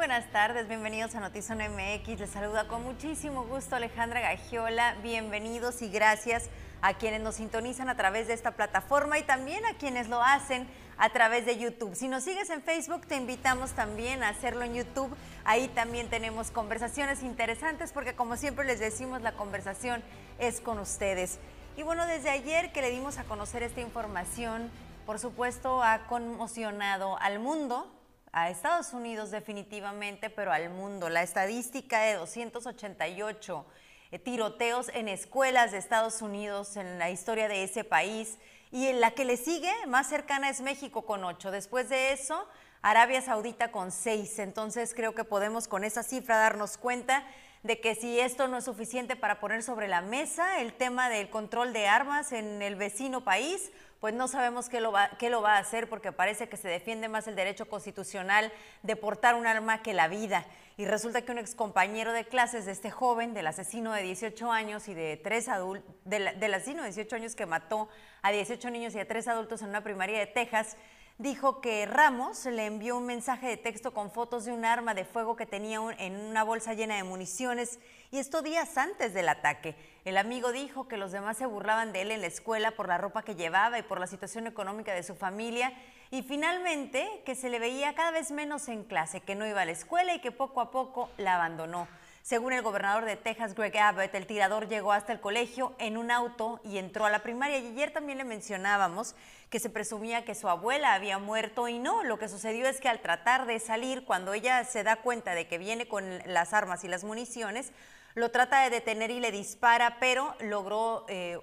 buenas tardes, bienvenidos a Notizón MX. Les saluda con muchísimo gusto Alejandra Gagiola. Bienvenidos y gracias a quienes nos sintonizan a través de esta plataforma y también a quienes lo hacen a través de YouTube. Si nos sigues en Facebook, te invitamos también a hacerlo en YouTube. Ahí también tenemos conversaciones interesantes porque como siempre les decimos, la conversación es con ustedes. Y bueno, desde ayer que le dimos a conocer esta información, por supuesto ha conmocionado al mundo, a Estados Unidos definitivamente, pero al mundo. La estadística de 288 eh, tiroteos en escuelas de Estados Unidos en la historia de ese país y en la que le sigue más cercana es México con 8. Después de eso, Arabia Saudita con 6. Entonces creo que podemos con esa cifra darnos cuenta de que si esto no es suficiente para poner sobre la mesa el tema del control de armas en el vecino país, pues no sabemos qué lo, va, qué lo va a hacer porque parece que se defiende más el derecho constitucional de portar un arma que la vida. Y resulta que un excompañero de clases de este joven, del asesino de 18 años y de tres adultos, del, del asesino de 18 años que mató a 18 niños y a tres adultos en una primaria de Texas, dijo que Ramos le envió un mensaje de texto con fotos de un arma de fuego que tenía en una bolsa llena de municiones y esto días antes del ataque. El amigo dijo que los demás se burlaban de él en la escuela por la ropa que llevaba y por la situación económica de su familia y finalmente que se le veía cada vez menos en clase, que no iba a la escuela y que poco a poco la abandonó. Según el gobernador de Texas, Greg Abbott, el tirador llegó hasta el colegio en un auto y entró a la primaria. Y ayer también le mencionábamos que se presumía que su abuela había muerto y no. Lo que sucedió es que al tratar de salir, cuando ella se da cuenta de que viene con las armas y las municiones, lo trata de detener y le dispara, pero logró eh,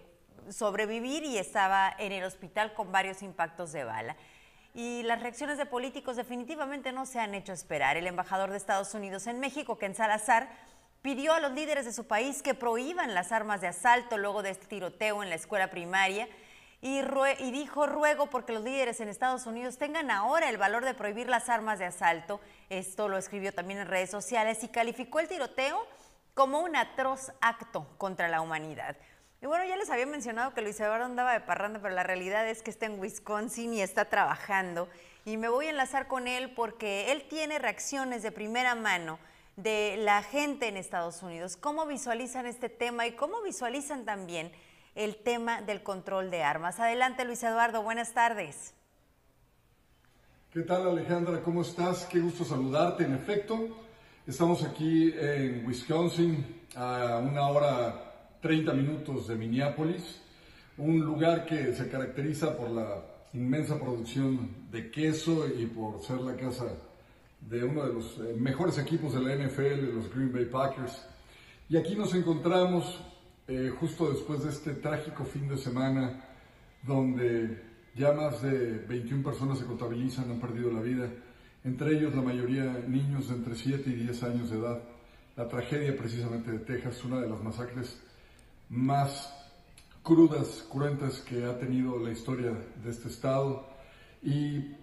sobrevivir y estaba en el hospital con varios impactos de bala y las reacciones de políticos definitivamente no se han hecho esperar. El embajador de Estados Unidos en México, Ken Salazar, pidió a los líderes de su país que prohíban las armas de asalto luego de este tiroteo en la escuela primaria y, dijo ruego porque los líderes en Estados Unidos tengan ahora el valor de prohibir las armas de asalto. Esto lo escribió también en redes sociales y calificó el tiroteo como un atroz acto contra la humanidad. Y bueno, ya les había mencionado que Luis Eduardo andaba de parranda, pero la realidad es que está en Wisconsin y está trabajando. Y me voy a enlazar con él porque él tiene reacciones de primera mano de la gente en Estados Unidos. ¿Cómo visualizan este tema y cómo visualizan también el tema del control de armas? Adelante, Luis Eduardo, buenas tardes. ¿Qué tal, Alejandra? ¿Cómo estás? Qué gusto saludarte. En efecto, estamos aquí en Wisconsin a una hora 30 minutos de Minneapolis, un lugar que se caracteriza por la inmensa producción de queso y por ser la casa de uno de los eh, mejores equipos de la NFL, los Green Bay Packers. Y aquí nos encontramos eh, justo después de este trágico fin de semana donde ya más de 21 personas se contabilizan, han perdido la vida, entre ellos la mayoría niños de entre 7 y 10 años de edad. La tragedia precisamente de Texas, una de las masacres más crudas, cruentas que ha tenido la historia de este estado. Y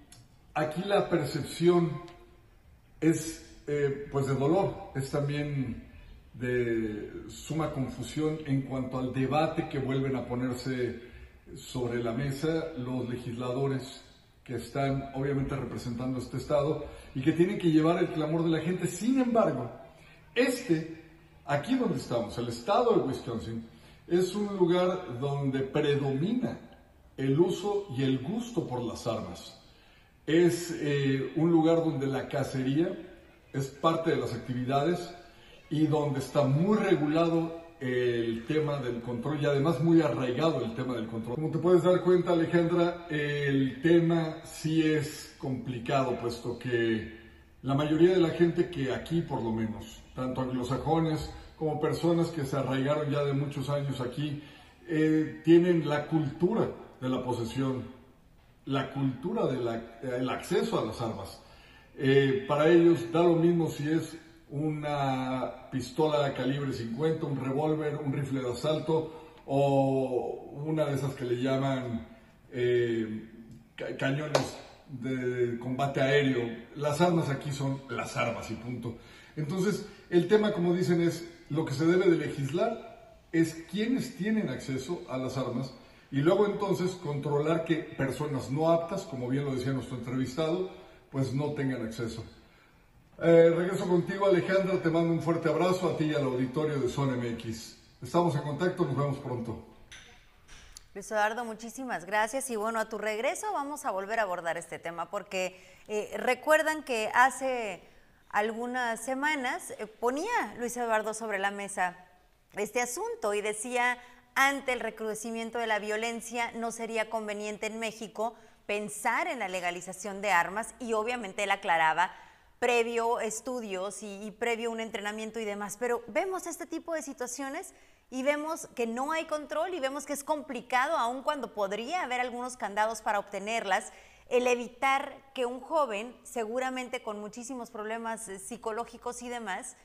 aquí la percepción es eh, pues de dolor, es también de suma confusión en cuanto al debate que vuelven a ponerse sobre la mesa los legisladores que están obviamente representando este estado y que tienen que llevar el clamor de la gente. Sin embargo, este, aquí donde estamos, el estado de Wisconsin, es un lugar donde predomina el uso y el gusto por las armas. Es eh, un lugar donde la cacería es parte de las actividades y donde está muy regulado el tema del control y además muy arraigado el tema del control. Como te puedes dar cuenta Alejandra, el tema sí es complicado puesto que la mayoría de la gente que aquí por lo menos, tanto anglosajones, como personas que se arraigaron ya de muchos años aquí, eh, tienen la cultura de la posesión, la cultura del acceso a las armas. Eh, para ellos da lo mismo si es una pistola de calibre 50, un revólver, un rifle de asalto o una de esas que le llaman eh, cañones de combate aéreo. Las armas aquí son las armas y punto. Entonces, el tema, como dicen, es lo que se debe de legislar es quienes tienen acceso a las armas y luego entonces controlar que personas no aptas, como bien lo decía nuestro entrevistado, pues no tengan acceso. Eh, regreso contigo, Alejandra. Te mando un fuerte abrazo a ti y al auditorio de Zona MX. Estamos en contacto, nos vemos pronto. Luis Eduardo, muchísimas gracias. Y bueno, a tu regreso vamos a volver a abordar este tema porque eh, recuerdan que hace algunas semanas eh, ponía Luis Eduardo sobre la mesa este asunto y decía, ante el recrudecimiento de la violencia no sería conveniente en México pensar en la legalización de armas y obviamente él aclaraba previo estudios y, previo un entrenamiento y demás, pero vemos este tipo de situaciones y vemos que no hay control y vemos que es complicado, aun cuando podría haber algunos candados para obtenerlas, el evitar que un joven, seguramente con muchísimos problemas eh, psicológicos y demás,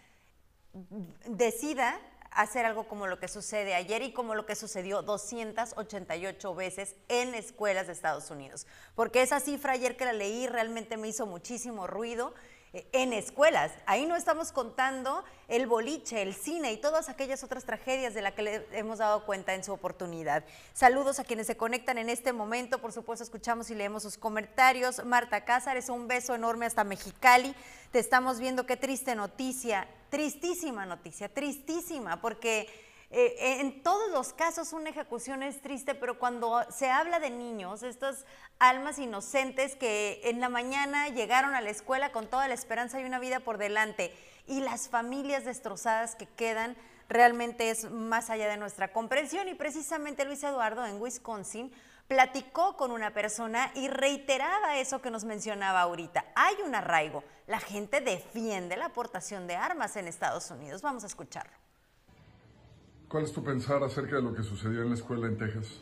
decida hacer algo como lo que sucede ayer y como lo que sucedió 288 veces en escuelas de Estados Unidos. Porque esa cifra ayer que la leí realmente me hizo muchísimo ruido en escuelas. Ahí no estamos contando el boliche, el cine y todas aquellas otras tragedias de las que le hemos dado cuenta en su oportunidad. Saludos a quienes se conectan en este momento. Por supuesto, escuchamos y leemos sus comentarios. Marta Cázares, un beso enorme hasta Mexicali. Te estamos viendo qué triste noticia, tristísima noticia, tristísima, porque eh, en todos los casos una ejecución es triste, pero cuando se habla de niños, estas almas inocentes que en la mañana llegaron a la escuela con toda la esperanza y una vida por delante, y las familias destrozadas que quedan, realmente es más allá de nuestra comprensión. Y precisamente Luis Eduardo en Wisconsin platicó con una persona y reiteraba eso que nos mencionaba ahorita. Hay un arraigo. La gente defiende la aportación de armas en Estados Unidos. Vamos a escucharlo. ¿Cuál es tu pensar acerca de lo que sucedió en la escuela en Texas?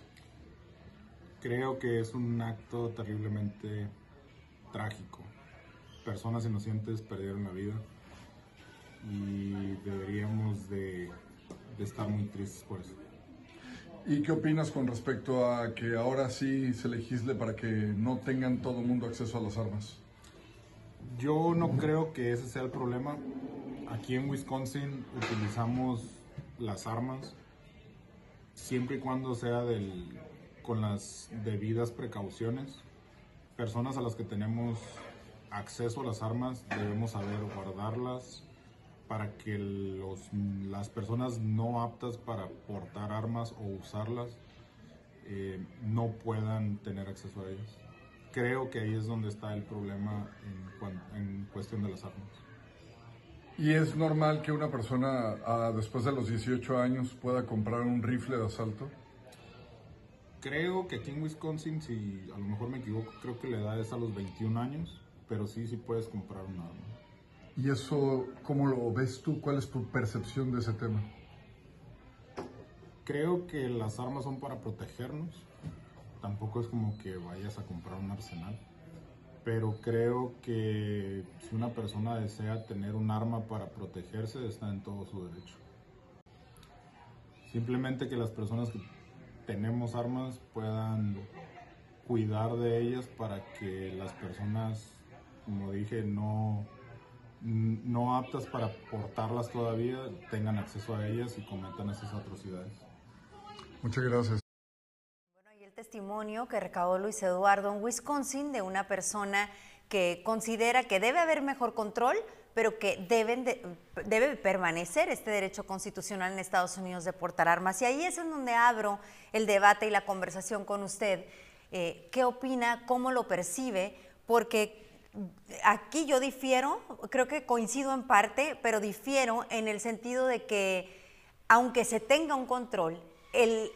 Creo que es un acto terriblemente trágico. Personas inocentes perdieron la vida y deberíamos de, estar muy tristes por eso. ¿Y qué opinas con respecto a que ahora sí se legisle para que no tengan todo el mundo acceso a las armas? Yo no creo que ese sea el problema. Aquí en Wisconsin utilizamos las armas, siempre y cuando sea del, con las debidas precauciones. Personas a las que tenemos acceso a las armas debemos saber guardarlas para que los, las personas no aptas para portar armas o usarlas eh, no puedan tener acceso a ellas. Creo que ahí es donde está el problema en, en cuestión de las armas. ¿Y es normal que una persona después de los 18 años pueda comprar un rifle de asalto? Creo que aquí en Wisconsin, si a lo mejor me equivoco, creo que la edad es a los 21 años, pero sí, sí puedes comprar un arma. ¿Y eso cómo lo ves tú? ¿Cuál es tu percepción de ese tema? Creo que las armas son para protegernos. Tampoco es como que vayas a comprar un arsenal pero creo que si una persona desea tener un arma para protegerse, está en todo su derecho. Simplemente que las personas que tenemos armas puedan cuidar de ellas para que las personas, como dije, no, no aptas para portarlas todavía tengan acceso a ellas y cometan esas atrocidades. Muchas gracias testimonio que recabó Luis Eduardo en Wisconsin de una persona que considera que debe haber mejor control, pero que deben debe permanecer este derecho constitucional en Estados Unidos de portar armas. Y ahí es en donde abro el debate y la conversación con usted. Eh, ¿Qué opina? ¿Cómo lo percibe? Porque aquí yo difiero, creo que coincido en parte, pero difiero en el sentido de que aunque se tenga un control, el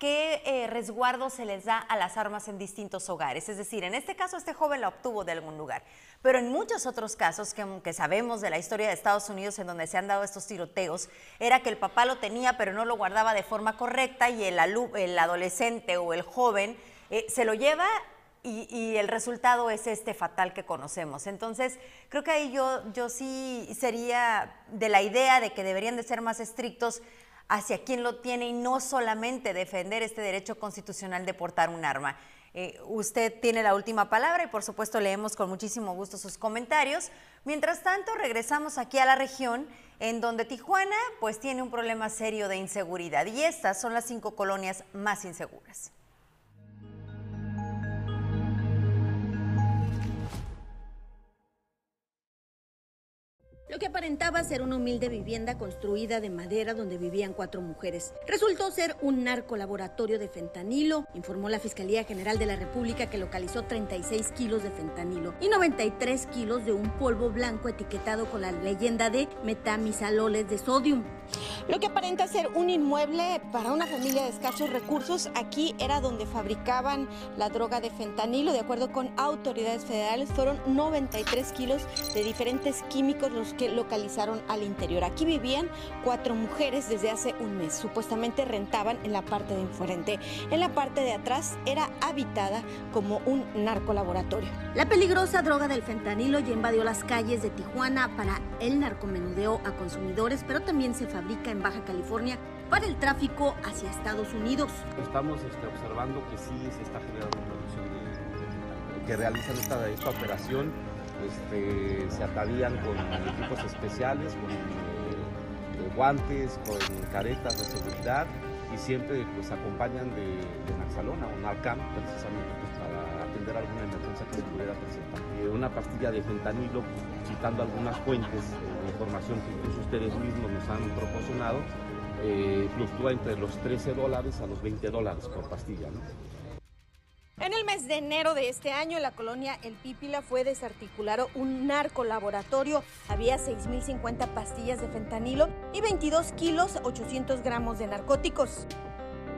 qué eh, resguardo se les da a las armas en distintos hogares. Es decir, en este caso este joven la obtuvo de algún lugar, pero en muchos otros casos que, sabemos de la historia de Estados Unidos en donde se han dado estos tiroteos, era que el papá lo tenía pero no lo guardaba de forma correcta y el, el adolescente o el joven eh, se lo lleva y, y, el resultado es este fatal que conocemos. Entonces, creo que ahí yo, yo sí sería de la idea de que deberían de ser más estrictos hacia quien lo tiene y no solamente defender este derecho constitucional de portar un arma. Eh, usted tiene la última palabra y por supuesto leemos con muchísimo gusto sus comentarios. Mientras tanto, regresamos aquí a la región en donde Tijuana pues tiene un problema serio de inseguridad y estas son las cinco colonias más inseguras. Lo que aparentaba ser una humilde vivienda construida de madera donde vivían cuatro mujeres. Resultó ser un narcolaboratorio de fentanilo, informó la Fiscalía General de la República que localizó 36 kilos de fentanilo y 93 kilos de un polvo blanco etiquetado con la leyenda de metamisaloles de sodium. Lo que aparenta ser un inmueble para una familia de escasos recursos, aquí era donde fabricaban la droga de fentanilo. De acuerdo con autoridades federales, fueron 93 kilos de diferentes químicos los que localizaron al interior. Aquí vivían cuatro mujeres desde hace un mes. Supuestamente rentaban en la parte de enfrente. En la parte de atrás era habitada como un narcolaboratorio. La peligrosa droga del fentanilo ya invadió las calles de Tijuana para el narcomenudeo a consumidores, pero también se fabrica en Baja California para el tráfico hacia Estados Unidos. Estamos este, observando que sí se está generando producción de, que realizan esta, esta operación este, se atavían con equipos especiales, con eh, guantes, con caretas de seguridad y siempre pues acompañan de, de Naxalona o Narcan precisamente pues, para atender alguna emergencia que se pudiera presentar. Una pastilla de fentanilo, citando algunas fuentes de información que incluso ustedes mismos nos han proporcionado, eh, fluctúa entre los 13 dólares a los 20 dólares por pastilla. En el mes de enero de este año, en la colonia El Pípila fue desarticulado un narcolaboratorio. Había 6.050 pastillas de fentanilo y 22 kilos 800 gramos de narcóticos.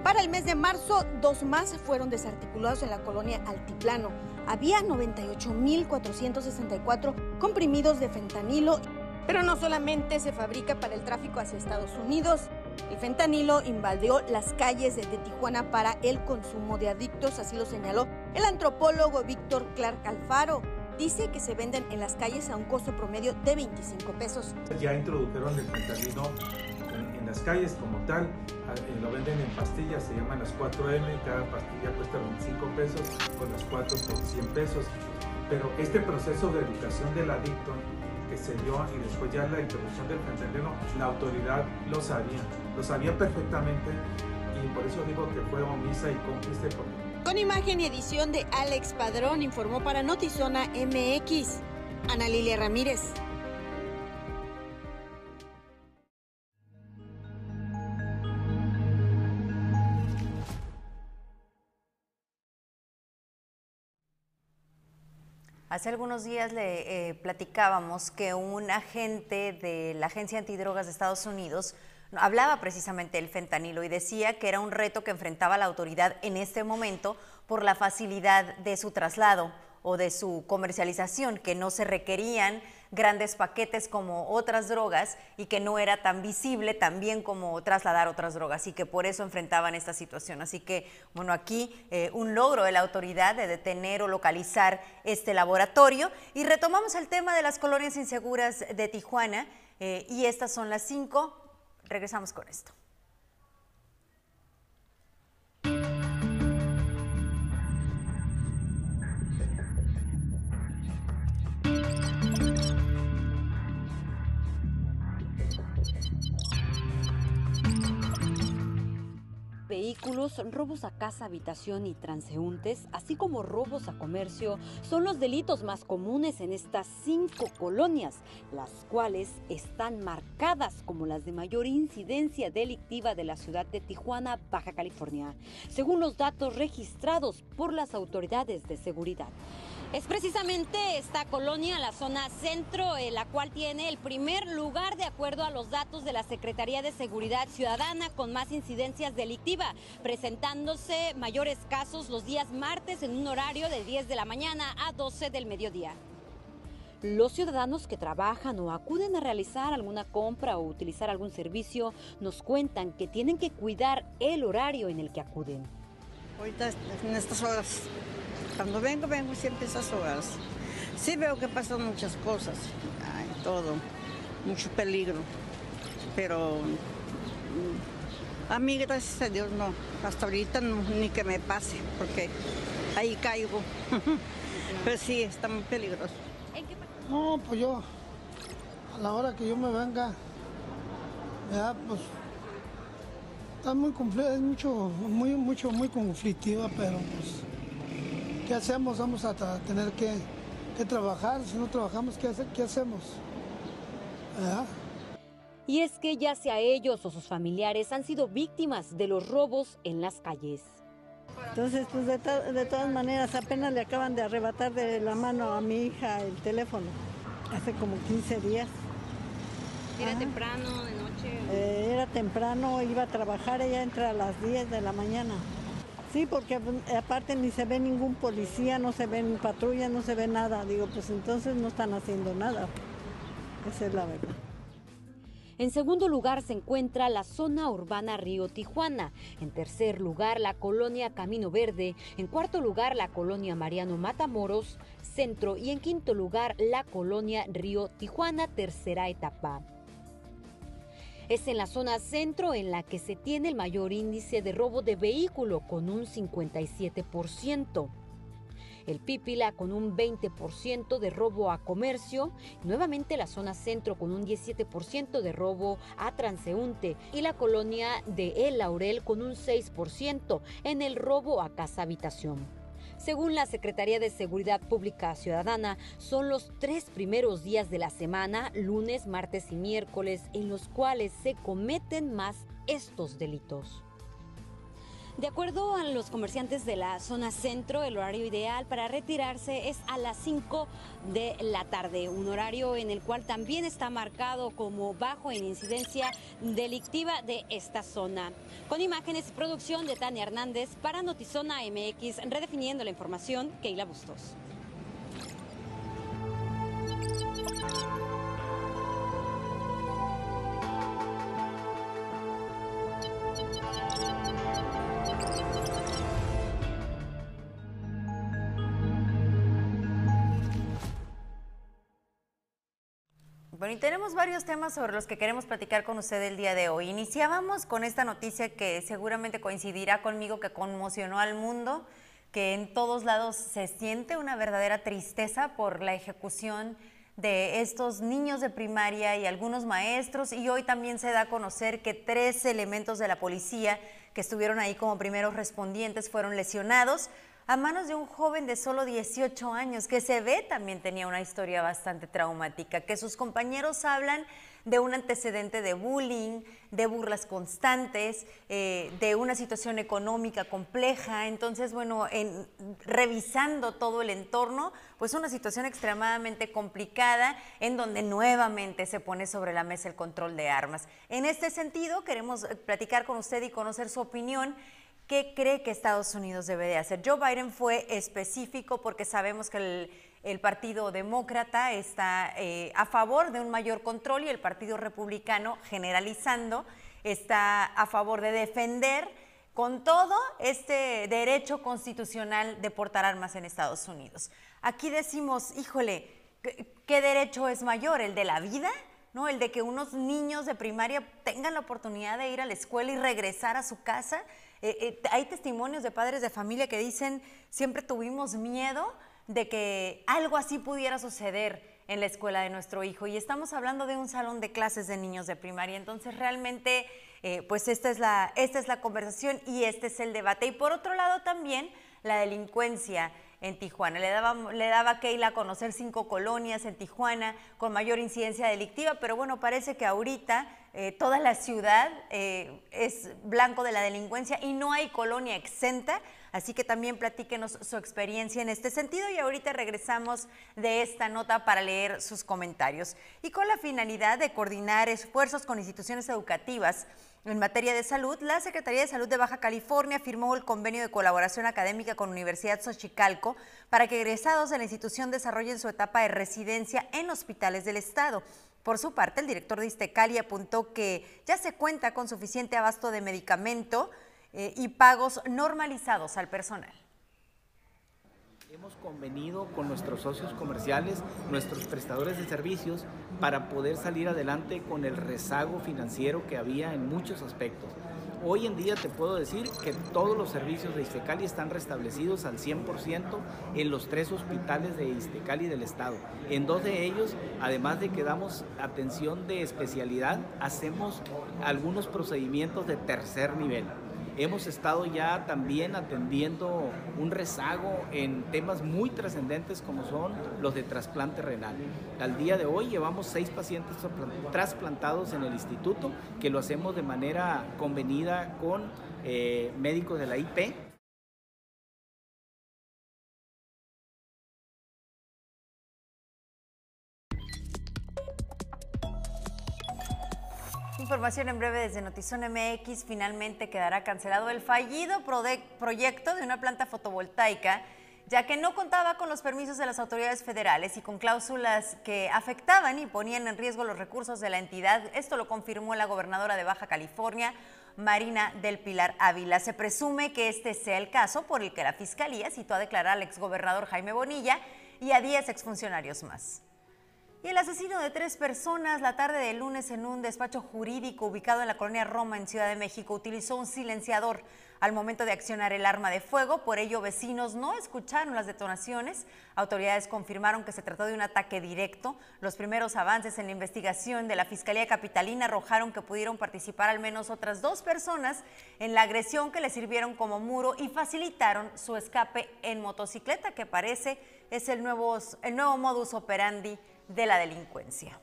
Para el mes de marzo, dos más fueron desarticulados en la colonia Altiplano. Había 98.464 comprimidos de fentanilo, pero no solamente se fabrica para el tráfico hacia Estados Unidos. El fentanilo invadió las calles de Tijuana para el consumo de adictos, así lo señaló el antropólogo Víctor Clark Alfaro. Dice que se venden en las calles a un costo promedio de 25 pesos. Ya introdujeron el fentanilo en, las calles como tal, eh, lo venden en pastillas, se llaman las 4M, cada pastilla cuesta 25 pesos, con las 4 por 100 pesos. Pero este proceso de educación del adicto se dio y después ya la introducción del fentanilo, la autoridad lo sabía, lo sabía perfectamente y por eso digo que fue omisa y cómplice. Con imagen y edición de Alex Padrón, informó para Notizona MX, Ana Lilia Ramírez. Hace algunos días le eh, platicábamos que un agente de la Agencia Antidrogas de Estados Unidos hablaba precisamente del fentanilo y decía que era un reto que enfrentaba la autoridad en este momento por la facilidad de su traslado o de su comercialización, que no se requerían grandes paquetes como otras drogas y que no era tan visible también como trasladar otras drogas y que por eso enfrentaban esta situación. Así que, bueno, aquí eh, un logro de la autoridad de detener o localizar este laboratorio. Y retomamos el tema de las colonias inseguras de Tijuana eh, y estas son las cinco. Regresamos con esto. Robos a casa, habitación y transeúntes, así como robos a comercio, son los delitos más comunes en estas cinco colonias, las cuales están marcadas como las de mayor incidencia delictiva de la ciudad de Tijuana, Baja California, según los datos registrados por las autoridades de seguridad. Es precisamente esta colonia, la zona centro, la cual tiene el primer lugar de acuerdo a los datos de la Secretaría de Seguridad Ciudadana con más incidencias delictivas, presentándose mayores casos los días martes en un horario de 10 de la mañana a 12 del mediodía. Los ciudadanos que trabajan o acuden a realizar alguna compra o utilizar algún servicio nos cuentan que tienen que cuidar el horario en el que acuden. Ahorita en estas horas cuando vengo, vengo siempre esas horas. Sí veo que pasan muchas cosas, todo, mucho peligro, pero mm, a mí, gracias a Dios, no. Hasta ahorita no, ni que me pase, porque ahí caigo. pero sí, está muy peligroso. No, pues yo, a la hora que yo me venga, ya, pues, está muy es mucho, muy, mucho, muy conflictiva, pero pues ¿qué hacemos? Vamos a tener que, que, trabajar. Si no trabajamos, ¿qué, hace, ¿qué hacemos? Y es que ya sea ellos o sus familiares han sido víctimas de los robos en las calles. Entonces, pues de, de todas maneras, apenas le acaban de arrebatar de la mano a mi hija el teléfono, hace como 15 días. ¿Era temprano, de noche? Eh, era temprano, iba a trabajar, ella entra a las 10 de la mañana. Sí, porque pues, aparte ni se ve ningún policía, no se ven patrullas, no se ve nada. Digo, pues entonces no están haciendo nada. Esa es la verdad. En segundo lugar se encuentra la zona urbana Río Tijuana. En tercer lugar la colonia Camino Verde. En cuarto lugar la colonia Mariano Matamoros, centro. Y en quinto lugar la colonia Río Tijuana, tercera etapa. Es en la zona centro en la que se tiene el mayor índice de robo de vehículo con un 57% el Pípila con un 20% de robo a comercio, nuevamente la zona centro con un 17% de robo a transeúnte y la colonia de El Laurel con un 6% en el robo a casa habitación. Según la Secretaría de Seguridad Pública Ciudadana, son los tres primeros días de la semana, lunes, martes y miércoles, en los cuales se cometen más estos delitos. De acuerdo a los comerciantes de la zona centro, el horario ideal para retirarse es a las 5 de la tarde, un horario en el cual también está marcado como bajo en incidencia delictiva de esta zona. Con imágenes y producción de Tania Hernández para Notizona MX, redefiniendo la información, Keila Bustos. Bueno, y tenemos varios temas sobre los que queremos platicar con usted el día de hoy. Iniciábamos con esta noticia que seguramente coincidirá conmigo, que conmocionó al mundo, que en todos lados se siente una verdadera tristeza por la ejecución de estos niños de primaria y algunos maestros. Y hoy también se da a conocer que tres elementos de la policía que estuvieron ahí como primeros respondientes fueron lesionados a manos de un joven de solo 18 años, que se ve también tenía una historia bastante traumática, que sus compañeros hablan de un antecedente de bullying, de burlas constantes, eh, de una situación económica compleja. Entonces, bueno, en, revisando todo el entorno, pues una situación extremadamente complicada en donde nuevamente se pone sobre la mesa el control de armas. En este sentido, queremos platicar con usted y conocer su opinión ¿Qué cree que Estados Unidos debe de hacer? Joe Biden fue específico porque sabemos que el, Partido Demócrata está eh, a favor de un mayor control y el Partido Republicano, generalizando, está a favor de defender con todo este derecho constitucional de portar armas en Estados Unidos. Aquí decimos, híjole, ¿qué derecho es mayor? ¿El de la vida? ¿No? El de que unos niños de primaria tengan la oportunidad de ir a la escuela y regresar a su casa. Eh, eh, hay testimonios de padres de familia que dicen, siempre tuvimos miedo de que algo así pudiera suceder en la escuela de nuestro hijo. Y estamos hablando de un salón de clases de niños de primaria. Entonces, realmente, eh, pues esta es, la, esta es la conversación y este es el debate. Y por otro lado, también la delincuencia en Tijuana. Le daba, le daba a Keila a conocer cinco colonias en Tijuana con mayor incidencia delictiva, pero bueno, parece que ahorita eh, toda la ciudad eh, es blanco de la delincuencia y no hay colonia exenta. Así que también platíquenos su experiencia en este sentido y ahorita regresamos de esta nota para leer sus comentarios. Y con la finalidad de coordinar esfuerzos con instituciones educativas en materia de salud, la Secretaría de Salud de Baja California firmó el convenio de colaboración académica con Universidad Xochicalco para que egresados de la institución desarrollen su etapa de residencia en hospitales del Estado. Por su parte, el director de Istecali apuntó que ya se cuenta con suficiente abasto de medicamento eh, y pagos normalizados al personal. Hemos convenido con nuestros socios comerciales, nuestros prestadores de servicios, para poder salir adelante con el rezago financiero que había en muchos aspectos. Hoy en día te puedo decir que todos los servicios de Istecali están restablecidos al 100% en los tres hospitales de Istecali del estado. En dos de ellos, además de que damos atención de especialidad, hacemos algunos procedimientos de tercer nivel. Hemos estado ya también atendiendo un rezago en temas muy trascendentes como son los de trasplante renal. Al día de hoy llevamos seis pacientes trasplantados en el instituto que lo hacemos de manera convenida con eh, médicos de la IP Información en breve desde Notizón MX. Finalmente quedará cancelado el fallido proyecto de una planta fotovoltaica, ya que no contaba con los permisos de las autoridades federales y con cláusulas que afectaban y ponían en riesgo los recursos de la entidad. Esto lo confirmó la gobernadora de Baja California, Marina del Pilar Ávila. Se presume que este sea el caso por el que la Fiscalía citó a declarar al exgobernador Jaime Bonilla y a 10 exfuncionarios más. Y el asesino de tres personas la tarde del lunes en un despacho jurídico ubicado en la colonia Roma en Ciudad de México utilizó un silenciador al momento de accionar el arma de fuego. Por ello, vecinos no escucharon las detonaciones. Autoridades confirmaron que se trató de un ataque directo. Los primeros avances en la investigación de la Fiscalía Capitalina arrojaron que pudieron participar al menos otras dos personas en la agresión que le sirvieron como muro y facilitaron su escape en motocicleta, que parece es el nuevo, el nuevo modus operandi de la delincuencia.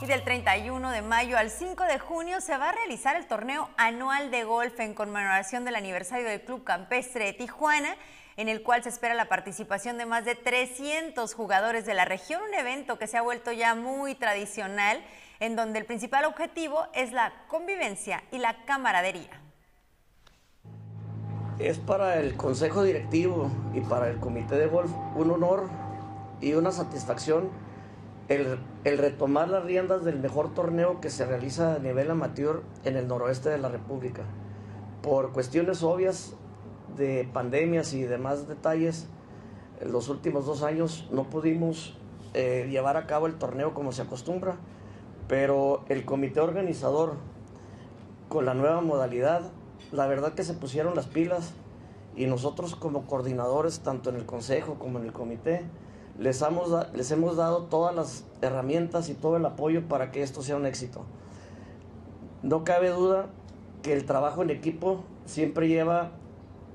Y del 31 de mayo al 5 de junio se va a realizar el torneo anual de golf en conmemoración del aniversario del Club Campestre de Tijuana, en el cual se espera la participación de más de 300 jugadores de la región, un evento que se ha vuelto ya muy tradicional, en donde el principal objetivo es la convivencia y la camaradería es para el consejo directivo y para el comité de golf un honor y una satisfacción el, retomar las riendas del mejor torneo que se realiza a nivel amateur en el noroeste de la República. Por cuestiones obvias de pandemias y demás detalles, en los últimos dos años no pudimos eh, llevar a cabo el torneo como se acostumbra, pero el comité organizador, con la nueva modalidad, la verdad que se pusieron las pilas y nosotros como coordinadores, tanto en el consejo como en el comité, les hemos, les hemos dado todas las herramientas y todo el apoyo para que esto sea un éxito. No cabe duda que el trabajo en equipo siempre lleva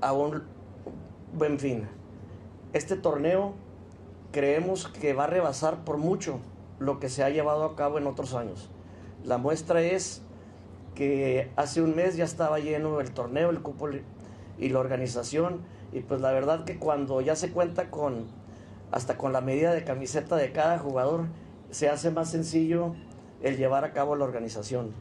a un buen fin. Este torneo creemos que va a rebasar por mucho lo que se ha llevado a cabo en otros años. La muestra es que hace un mes ya estaba lleno el torneo, el cupo y la organización. Y pues la verdad que cuando ya se cuenta con hasta con la medida de camiseta de cada jugador, se hace más sencillo el llevar a cabo la organización.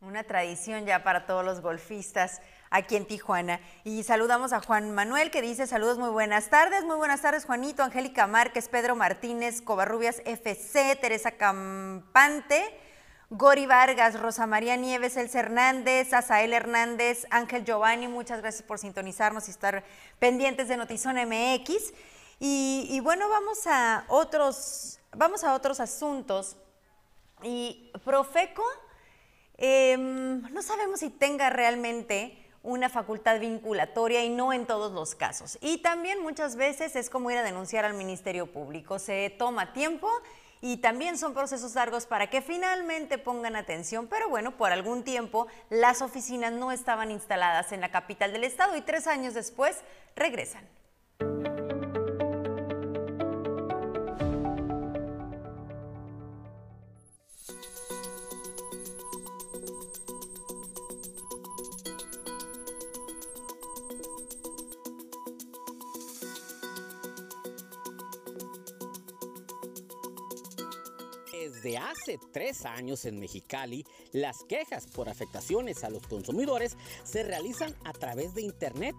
Una tradición ya para todos los golfistas aquí en Tijuana. Y saludamos a Juan Manuel que dice saludos, muy buenas tardes, muy buenas tardes Juanito, Angélica Márquez, Pedro Martínez, Covarrubias FC, Teresa Campante. Gori Vargas, Rosa María Nieves, Elsa Hernández, Asael Hernández, Ángel Giovanni, muchas gracias por sintonizarnos y estar pendientes de Notizón MX. Y, bueno, vamos a otros, vamos a otros asuntos. Y Profeco, em, no sabemos si tenga realmente una facultad vinculatoria y no en todos los casos. Y también muchas veces es como ir a denunciar al Ministerio Público. Se toma tiempo y también son procesos largos para que finalmente pongan atención, pero bueno, por algún tiempo las oficinas no estaban instaladas en la capital del estado y tres años después regresan. Hace tres años en Mexicali, las quejas por afectaciones a los consumidores se realizan a través de Internet.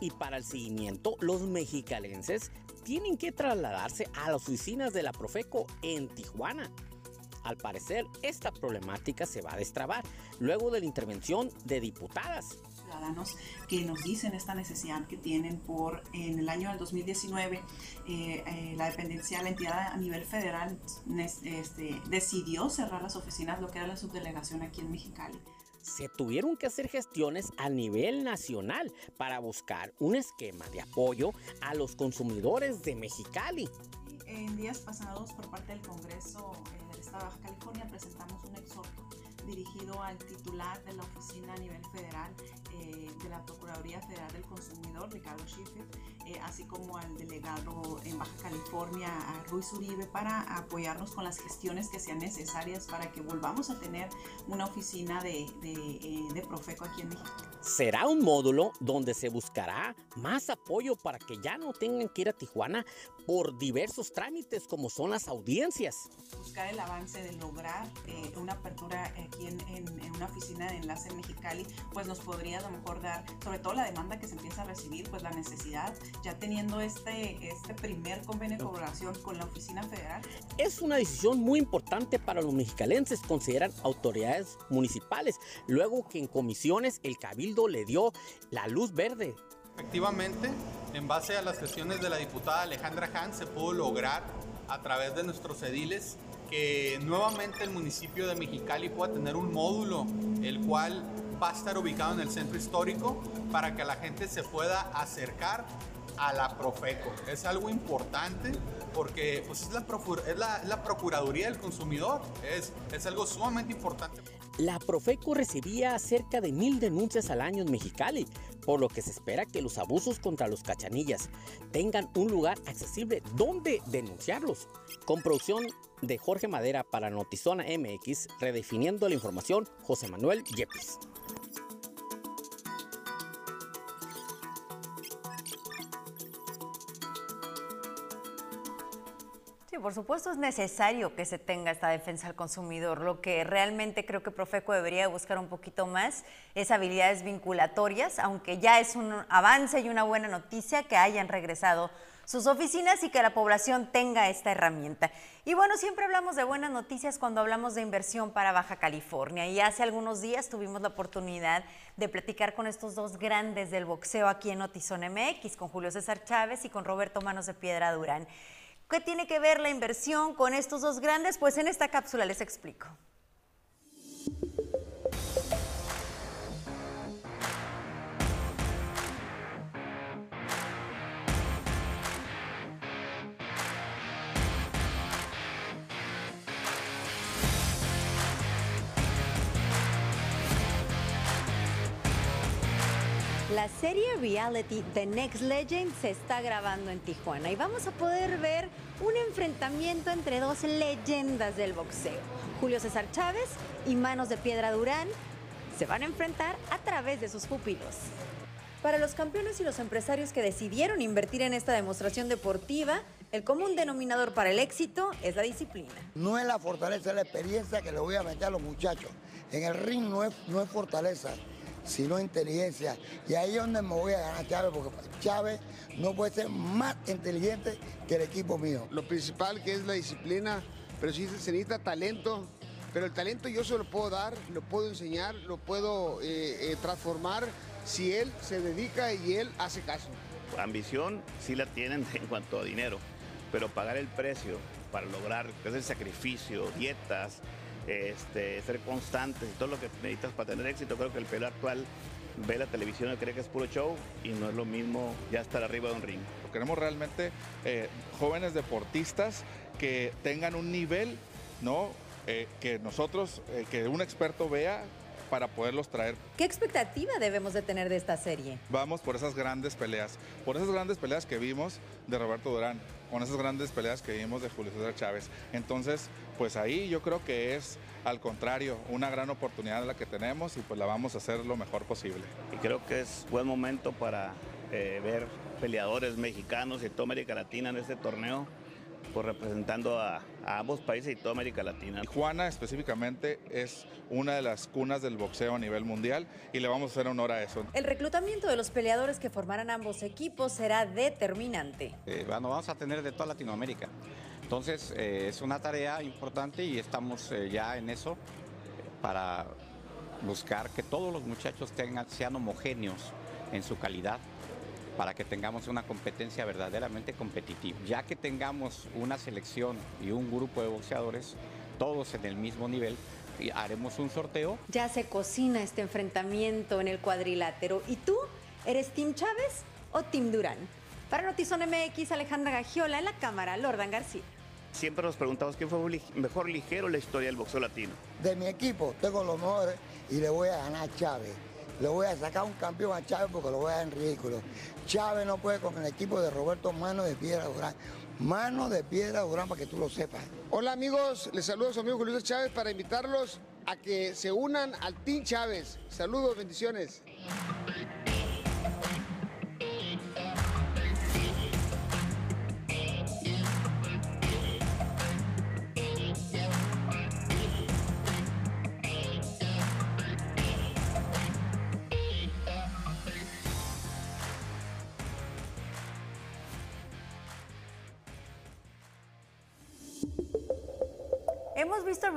Y para el seguimiento, los mexicalenses tienen que trasladarse a las oficinas de la Profeco en Tijuana. Al parecer, esta problemática se va a destrabar luego de la intervención de diputadas ciudadanos que nos dicen esta necesidad que tienen por en el año del 2019 eh, eh, la dependencia, la entidad a nivel federal este, decidió cerrar las oficinas, lo que era la subdelegación aquí en Mexicali. Se tuvieron que hacer gestiones a nivel nacional para buscar un esquema de apoyo a los consumidores de Mexicali. En días pasados, por parte del Congreso eh, Estado de Baja California presentamos un exhorto dirigido al titular de la oficina a nivel federal eh, de la Procuraduría Federal del Consumidor, Ricardo Schiffer, eh, así como al delegado en Baja California, a Ruiz Uribe, para apoyarnos con las gestiones que sean necesarias para que volvamos a tener una oficina de, de, eh, de Profeco aquí en México. Será un módulo donde se buscará más apoyo para que ya no tengan que ir a Tijuana por diversos trámites como son las audiencias. Buscar el avance de lograr eh, una apertura aquí en, en, en, una oficina de enlace en Mexicali, pues nos podría a lo mejor dar, sobre todo la demanda que se empieza a recibir, pues la necesidad, ya teniendo este, este primer convenio de colaboración con la oficina federal. Es una decisión muy importante para los mexicalenses, consideran autoridades municipales, luego que en comisiones el cabildo le dio la luz verde Efectivamente, en base a las gestiones de la diputada Alejandra Han, se pudo lograr a través de nuestros ediles que nuevamente el municipio de Mexicali pueda tener un módulo, el cual va a estar ubicado en el centro histórico para que la gente se pueda acercar a la Profeco. Es algo importante porque pues, es, la, es, la, es la Procuraduría del Consumidor, es, es algo sumamente importante. La Profeco recibía cerca de mil denuncias al año en Mexicali, por lo que se espera que los abusos contra los cachanillas tengan un lugar accesible donde denunciarlos. Con producción de Jorge Madera para Notizona MX, redefiniendo la información, José Manuel Yepes. Por supuesto es necesario que se tenga esta defensa al consumidor. Lo que realmente creo que Profeco debería buscar un poquito más es habilidades vinculatorias, aunque ya es un avance y una buena noticia que hayan regresado sus oficinas y que la población tenga esta herramienta. Y bueno, siempre hablamos de buenas noticias cuando hablamos de inversión para Baja California. Y hace algunos días tuvimos la oportunidad de platicar con estos dos grandes del boxeo aquí en Notizón MX, con Julio César Chávez y con Roberto Manos de Piedra Durán. ¿Qué tiene que ver la inversión con estos dos grandes? Pues en esta cápsula les explico. La serie reality The Next Legend se está grabando en Tijuana y vamos a poder ver un enfrentamiento entre dos leyendas del boxeo. Julio César Chávez y Manos de Piedra Durán se van a enfrentar a través de sus pupilos. Para los campeones y los empresarios que decidieron invertir en esta demostración deportiva, el común denominador para el éxito es la disciplina. No es la fortaleza, es la experiencia que le voy a meter a los muchachos. En el ring no es, no es fortaleza, sino inteligencia. Y ahí es donde me voy a ganar Chávez, porque Chávez no puede ser más inteligente que el equipo mío. Lo principal que es la disciplina, pero sí se necesita talento. Pero el talento yo se lo puedo dar, lo puedo enseñar, lo puedo eh, eh, transformar si él se dedica y él hace caso. Ambición sí la tienen en cuanto a dinero, pero pagar el precio para lograr, que es el sacrificio, dietas, este, ser constantes y todo lo que necesitas para tener éxito. Creo que el pelo actual ve la televisión y cree que es puro show y no es lo mismo ya estar arriba de un ring. Queremos realmente eh, jóvenes deportistas que tengan un nivel, ¿no? Eh, que nosotros, eh, que un experto vea para poderlos traer. ¿Qué expectativa debemos de tener de esta serie? Vamos por esas grandes peleas, por esas grandes peleas que vimos de Roberto Durán, con esas grandes peleas que vimos de Julio César Chávez. Entonces, pues ahí yo creo que es al contrario, una gran oportunidad la que tenemos y pues la vamos a hacer lo mejor posible. Y creo que es buen momento para eh, ver peleadores mexicanos y toda América Latina en este torneo pues representando a, a, ambos países y toda América Latina. Tijuana específicamente es una de las cunas del boxeo a nivel mundial y le vamos a hacer honor a eso. El reclutamiento de los peleadores que formarán ambos equipos será determinante. Eh, bueno, vamos a tener de toda Latinoamérica. Entonces eh, es una tarea importante y estamos eh, ya en eso para buscar que todos los muchachos tengan, sean homogéneos en su calidad para que tengamos una competencia verdaderamente competitiva. Ya que tengamos una selección y un grupo de boxeadores, todos en el mismo nivel, y haremos un sorteo. Ya se cocina este enfrentamiento en el cuadrilátero. ¿Y tú? ¿Eres Team Chávez o Team Durán? Para Notizón MX, Alejandra Gagiola en la cámara, Lordan García. siempre nos preguntamos quién fue el mejor ligero en la historia del boxeo latino. De mi equipo tengo los mejores y le voy a ganar a Chávez. Le voy a sacar un campeón a Chávez porque lo voy a dar en ridículo. Chávez no puede con el equipo de Roberto Mano de Piedra Durán. Mano de Piedra Durán para que tú lo sepas. Hola amigos, les saludo a su amigo Julio Chávez para invitarlos a que se unan al Team Chávez. Saludos, bendiciones.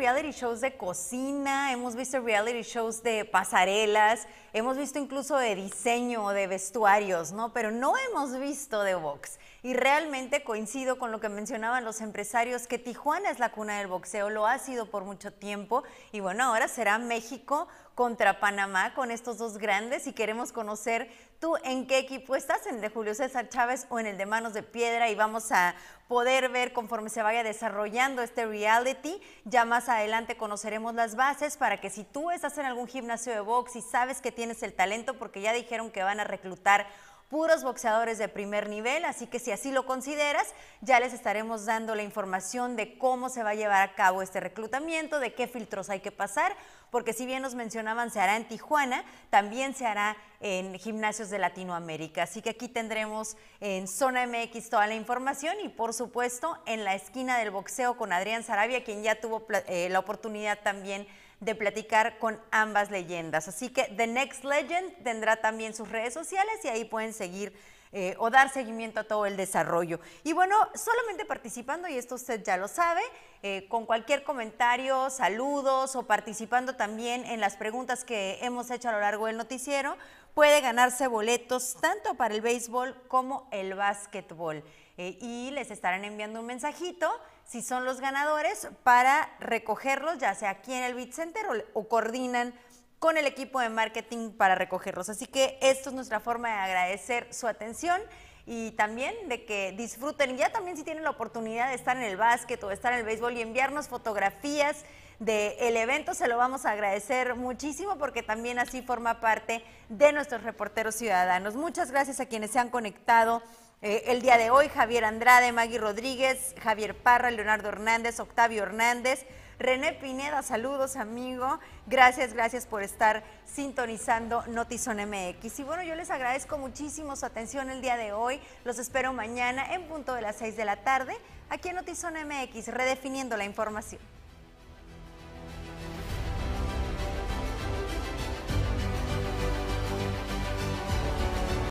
Reality shows de cocina, hemos visto reality shows de pasarelas, hemos visto incluso de diseño de vestuarios, ¿no? Pero no hemos visto de box. Y realmente coincido con lo que mencionaban los empresarios, que Tijuana es la cuna del boxeo, lo ha sido por mucho tiempo. Y bueno, ahora será México contra Panamá con estos dos grandes y queremos conocer tú en qué equipo estás, en el de Julio César Chávez o en el de Manos de Piedra y vamos a poder ver conforme se vaya desarrollando este reality. Ya más adelante conoceremos las bases para que si tú estás en algún gimnasio de box y sabes que tienes el talento, porque ya dijeron que van a reclutar puros boxeadores de primer nivel, así que si así lo consideras, ya les estaremos dando la información de cómo se va a llevar a cabo este reclutamiento, de qué filtros hay que pasar, porque si bien nos mencionaban se hará en Tijuana, también se hará en gimnasios de Latinoamérica. Así que aquí tendremos en Zona MX toda la información y por supuesto en la esquina del boxeo con Adrián Sarabia, quien ya tuvo eh, la oportunidad también de platicar con ambas leyendas. Así que The Next Legend tendrá también sus redes sociales y ahí pueden seguir eh, o dar seguimiento a todo el desarrollo. Y bueno, solamente participando, y esto usted ya lo sabe, eh, con cualquier comentario, saludos o participando también en las preguntas que hemos hecho a lo largo del noticiero, puede ganarse boletos tanto para el béisbol como el básquetbol. Eh, y les estarán enviando un mensajito si son los ganadores para recogerlos, ya sea aquí en el Bit Center o, coordinan con el equipo de marketing para recogerlos. Así que esto es nuestra forma de agradecer su atención y también de que disfruten. Ya también si tienen la oportunidad de estar en el básquet o de estar en el béisbol y enviarnos fotografías del evento, se lo vamos a agradecer muchísimo porque también así forma parte de nuestros reporteros ciudadanos. Muchas gracias a quienes se han conectado eh, el día de hoy, Javier Andrade, Maggie Rodríguez, Javier Parra, Leonardo Hernández, Octavio Hernández, René Pineda, saludos amigo. Gracias, gracias por estar sintonizando Notizón MX. Y bueno, yo les agradezco muchísimo su atención el día de hoy. Los espero mañana en punto de las 6 de la tarde aquí en Notizón MX, redefiniendo la información.